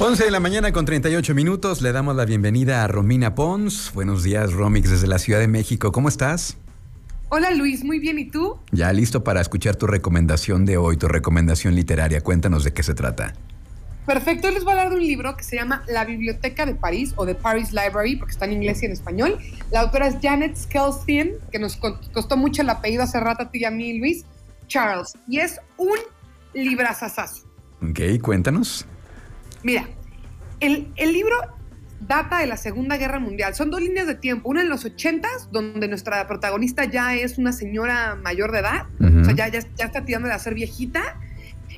11 de la mañana con 38 minutos. Le damos la bienvenida a Romina Pons. Buenos días, Romix, desde la Ciudad de México. ¿Cómo estás? Hola Luis, muy bien. ¿Y tú? Ya listo para escuchar tu recomendación de hoy, tu recomendación literaria. Cuéntanos de qué se trata. Perfecto, les voy a hablar de un libro que se llama La Biblioteca de París o The Paris Library, porque está en inglés y en español. La autora es Janet Skelstein, que nos costó mucho el apellido hace rato a ti y a mí, Luis, Charles. Y es un librazazazo. Ok, cuéntanos. Mira, el, libro data de la Segunda Guerra Mundial. Son dos líneas de tiempo. Una en los 80 donde nuestra protagonista ya es una señora mayor de edad, o sea, ya, ya, está tirando de ser viejita.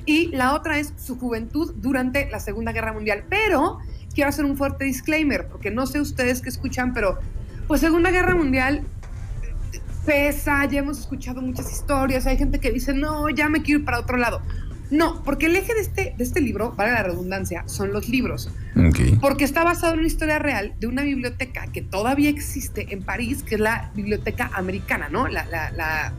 Y la otra es su juventud durante la Segunda Guerra Mundial. Pero quiero hacer un fuerte disclaimer, porque no sé ustedes qué escuchan, pero pues Segunda Guerra Mundial pesa, ya hemos escuchado muchas historias, hay gente que dice, no, ya me quiero ir para otro lado. No, porque el eje de este, de este libro, para la redundancia, son los libros. Porque está basado en una historia real de una biblioteca que todavía existe en París, que es la biblioteca americana, ¿no? La, la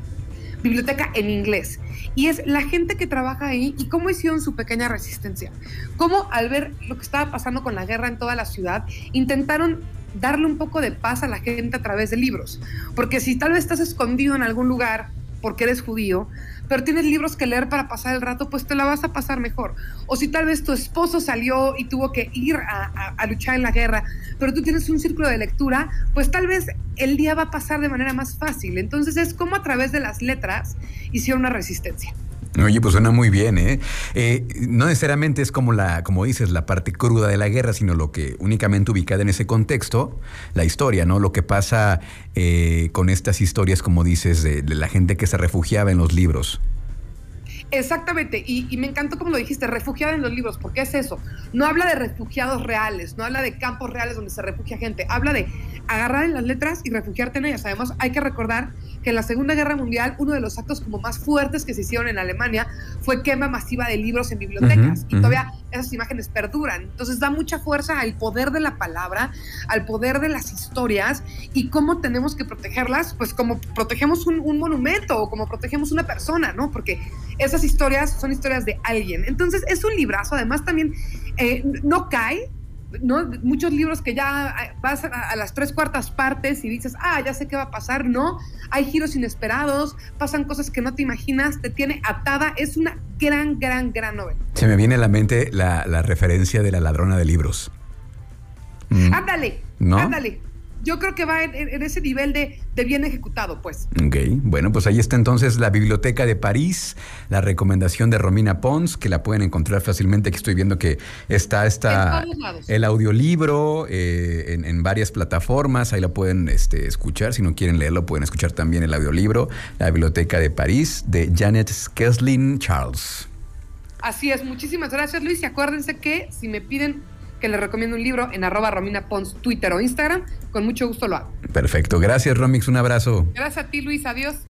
biblioteca en inglés. Y es la gente que trabaja ahí y cómo hicieron su pequeña resistencia. Cómo al ver lo que estaba pasando con la guerra en toda la ciudad, intentaron darle un poco de paz a la gente a través de libros. Porque si tal vez estás escondido en algún lugar porque eres judío, pero tienes libros que leer para pasar el rato, pues te la vas a pasar mejor. O si tal vez tu esposo salió y tuvo que ir a, luchar en la guerra, pero tú tienes un círculo de lectura, pues tal vez el día va a pasar de manera más fácil. Entonces es como a través de las letras hicieron una resistencia. Oye, pues suena muy bien, ¿eh? ¿eh? No necesariamente es como la, como dices, la parte cruda de la guerra, sino lo que únicamente ubicada en ese contexto, la historia, ¿no? Lo que pasa eh, con estas historias, como dices, de, la gente que se refugiaba en los libros. Exactamente, y, y, me encantó como lo dijiste, refugiada en los libros, porque es eso. No habla de refugiados reales, no habla de campos reales donde se refugia gente, habla de agarrar en las letras y refugiarte en ellas. Además, hay que recordar que en la Segunda Guerra Mundial uno de los actos como más fuertes que se hicieron en Alemania fue quema masiva de libros en bibliotecas y todavía esas imágenes perduran. Entonces da mucha fuerza al poder de la palabra, al poder de las historias y cómo tenemos que protegerlas, pues como protegemos un, monumento o como protegemos una persona, ¿no? Porque esas historias son historias de alguien. Entonces es un librazo, además también eh, no cae, ¿no? Muchos libros que ya eh, vas a, las tres cuartas partes y dices, ah, ya sé qué va a pasar, no. Hay giros inesperados, pasan cosas que no te imaginas, te tiene atada. Es una gran, gran, gran novela. Se me viene a la mente la, referencia de la ladrona de libros. Mm. Ándale, ¿No? ándale yo creo que va en, ese nivel de, bien ejecutado, pues. Ok, bueno, pues ahí está entonces la Biblioteca de París, la recomendación de Romina Pons, que la pueden encontrar fácilmente. Aquí estoy viendo que está, está el audiolibro eh, en, varias plataformas, ahí la pueden este, escuchar. Si no quieren leerlo, pueden escuchar también el audiolibro, La Biblioteca de París, de Janet Skeslin Charles. Así es, muchísimas gracias Luis y acuérdense que si me piden que les recomiendo un libro en arroba Romina Pons, Twitter o Instagram. Con mucho gusto lo hago. Perfecto. Gracias, Romix. Un abrazo. Gracias a ti, Luis. Adiós.